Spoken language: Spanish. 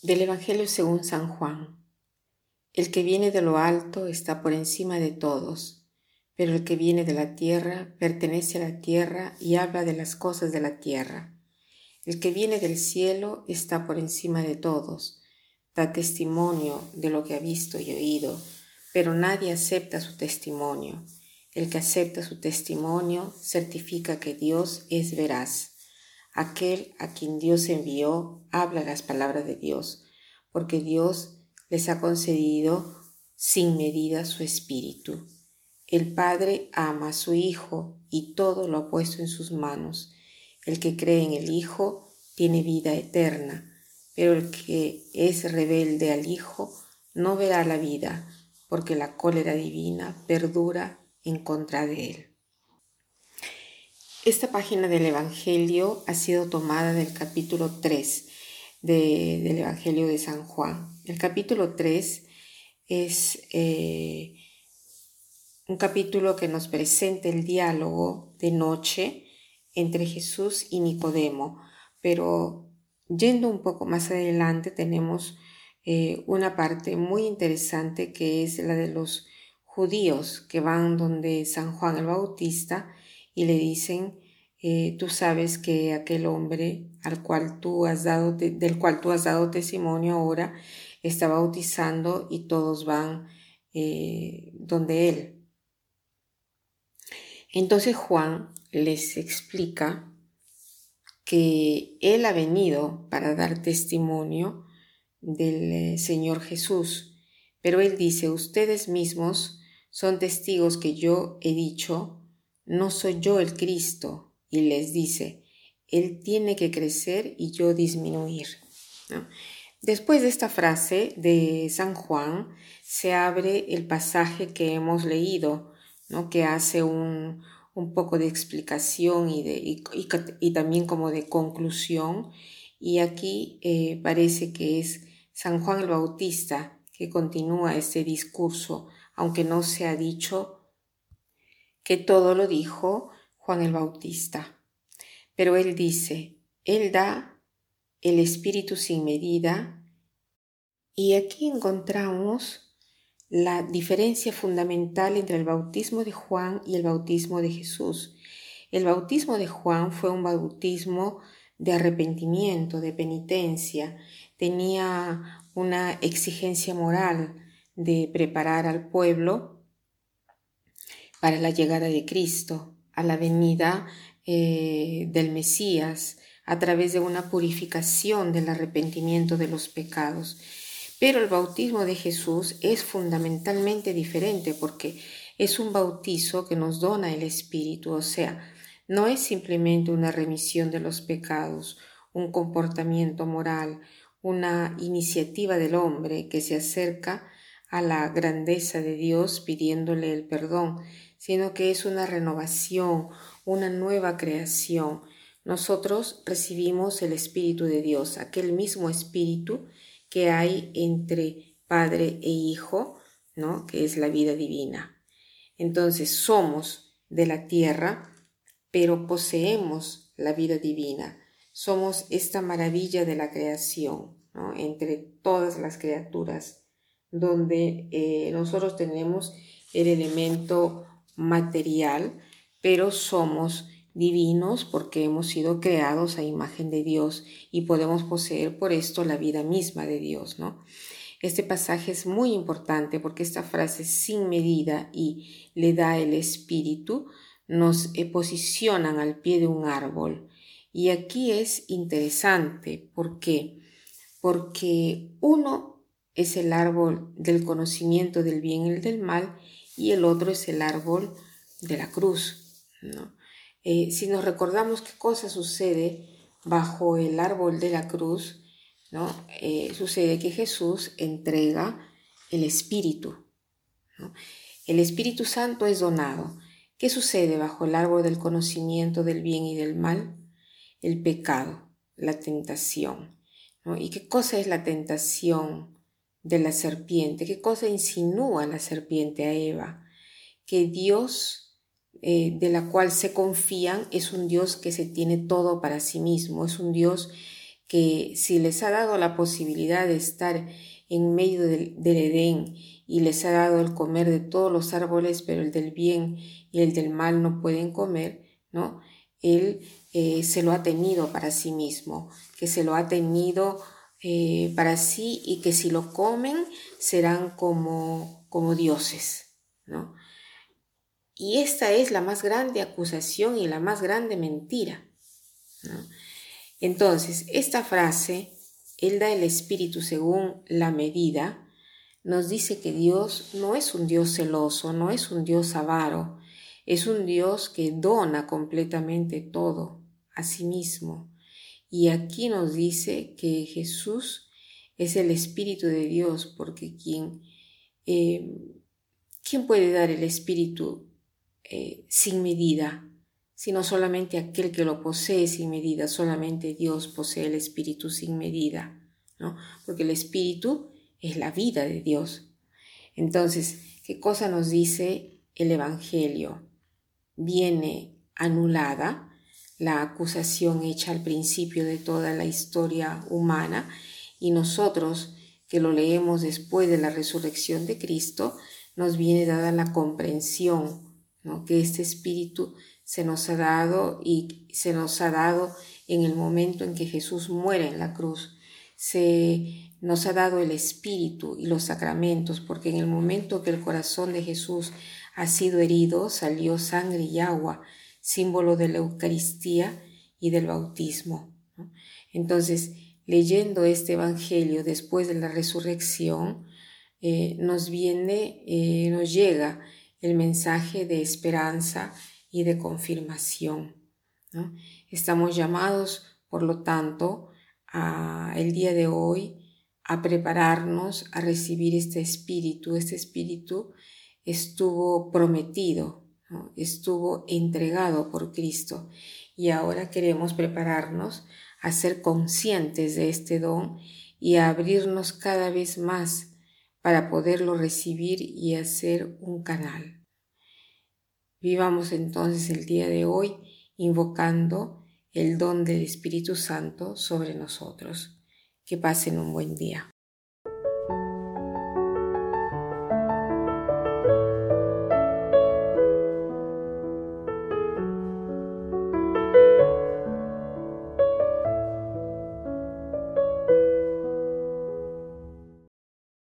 Del Evangelio según San Juan. El que viene de lo alto está por encima de todos, pero el que viene de la tierra pertenece a la tierra y habla de las cosas de la tierra. El que viene del cielo está por encima de todos, da testimonio de lo que ha visto y oído, pero nadie acepta su testimonio. El que acepta su testimonio certifica que Dios es veraz. Aquel a quien Dios envió habla las palabras de Dios, porque Dios les ha concedido sin medida su espíritu. El Padre ama a su Hijo y todo lo ha puesto en sus manos. El que cree en el Hijo tiene vida eterna, pero el que es rebelde al Hijo no verá la vida, porque la cólera divina perdura en contra de él. Esta página del Evangelio ha sido tomada del capítulo 3 del Evangelio de San Juan. El capítulo 3 es eh, un capítulo que nos presenta el diálogo de noche entre Jesús y Nicodemo, pero yendo un poco más adelante tenemos eh, una parte muy interesante que es la de los judíos que van donde San Juan el Bautista y le dicen, eh, tú sabes que aquel hombre al cual tú has dado, del cual tú has dado testimonio ahora está bautizando y todos van eh, donde él. Entonces Juan les explica que él ha venido para dar testimonio del eh, Señor Jesús, pero él dice, ustedes mismos son testigos que yo he dicho no soy yo el Cristo, y les dice, Él tiene que crecer y yo disminuir. Después de esta frase de San Juan, se abre el pasaje que hemos leído, ¿no? que hace un, poco de explicación y, de, y, también como de conclusión. Y aquí eh, parece que es San Juan el Bautista que continúa este discurso, aunque no se ha dicho que todo lo dijo Juan el Bautista. Pero él dice, Él da el Espíritu sin medida y aquí encontramos la diferencia fundamental entre el bautismo de Juan y el bautismo de Jesús. El bautismo de Juan fue un bautismo de arrepentimiento, de penitencia, tenía una exigencia moral de preparar al pueblo para la llegada de Cristo, a la venida eh, del Mesías, a través de una purificación del arrepentimiento de los pecados. Pero el bautismo de Jesús es fundamentalmente diferente porque es un bautizo que nos dona el Espíritu, o sea, no es simplemente una remisión de los pecados, un comportamiento moral, una iniciativa del hombre que se acerca a la grandeza de Dios pidiéndole el perdón, sino que es una renovación, una nueva creación. Nosotros recibimos el Espíritu de Dios, aquel mismo Espíritu que hay entre Padre e Hijo, ¿no? que es la vida divina. Entonces somos de la tierra, pero poseemos la vida divina. Somos esta maravilla de la creación, ¿no? entre todas las criaturas, donde eh, nosotros tenemos el elemento material, pero somos divinos porque hemos sido creados a imagen de Dios y podemos poseer por esto la vida misma de Dios, ¿no? Este pasaje es muy importante porque esta frase sin medida y le da el espíritu nos posicionan al pie de un árbol. Y aquí es interesante porque porque uno es el árbol del conocimiento del bien y del mal y el otro es el árbol de la cruz. ¿no? Eh, si nos recordamos qué cosa sucede bajo el árbol de la cruz, ¿no? Eh, sucede que Jesús entrega el Espíritu. El Espíritu Santo es donado. ¿Qué sucede bajo el árbol del conocimiento del bien y del mal? El pecado, la tentación. ¿Y qué cosa es la tentación? De la serpiente. ¿Qué cosa insinúa la serpiente a Eva? Que Dios eh, de la cual se confían es un Dios que se tiene todo para sí mismo, es un Dios que si les ha dado la posibilidad de estar en medio del, Edén y les ha dado el comer de todos los árboles, pero el del bien y el del mal no pueden comer, ¿no? Él eh, se lo ha tenido para sí mismo, que se lo ha tenido eh, para sí y que si lo comen serán como, como dioses, ¿no? Y esta es la más grande acusación y la más grande mentira. Entonces, esta frase, Él da el Espíritu según la medida, nos dice que Dios no es un Dios celoso, no es un Dios avaro, es un Dios que dona completamente todo a sí mismo. Y aquí nos dice que Jesús es el Espíritu de Dios, porque quien, eh, ¿quién puede dar el Espíritu eh, sin medida, sino solamente aquel que lo posee sin medida, solamente Dios posee el Espíritu sin medida, ¿no? Porque el Espíritu es la vida de Dios. Entonces, ¿qué cosa nos dice el Evangelio? Viene anulada la acusación hecha al principio de toda la historia humana y nosotros que lo leemos después de la resurrección de Cristo, nos viene dada la comprensión que este espíritu se nos ha dado y se nos ha dado en el momento en que Jesús muere en la cruz. Se nos ha dado el espíritu y los sacramentos, porque en el momento que el corazón de Jesús ha sido herido, salió sangre y agua, símbolo de la Eucaristía y del bautismo. Entonces, leyendo este Evangelio después de la resurrección, eh, nos viene, eh, nos llega el mensaje de esperanza y de confirmación. Estamos llamados, por lo tanto, a, el día de hoy a prepararnos a recibir este espíritu. Este espíritu estuvo prometido, estuvo entregado por Cristo y ahora queremos prepararnos a ser conscientes de este don y a abrirnos cada vez más para poderlo recibir y hacer un canal. Vivamos entonces el día de hoy invocando el don del Espíritu Santo sobre nosotros. Que pasen un buen día.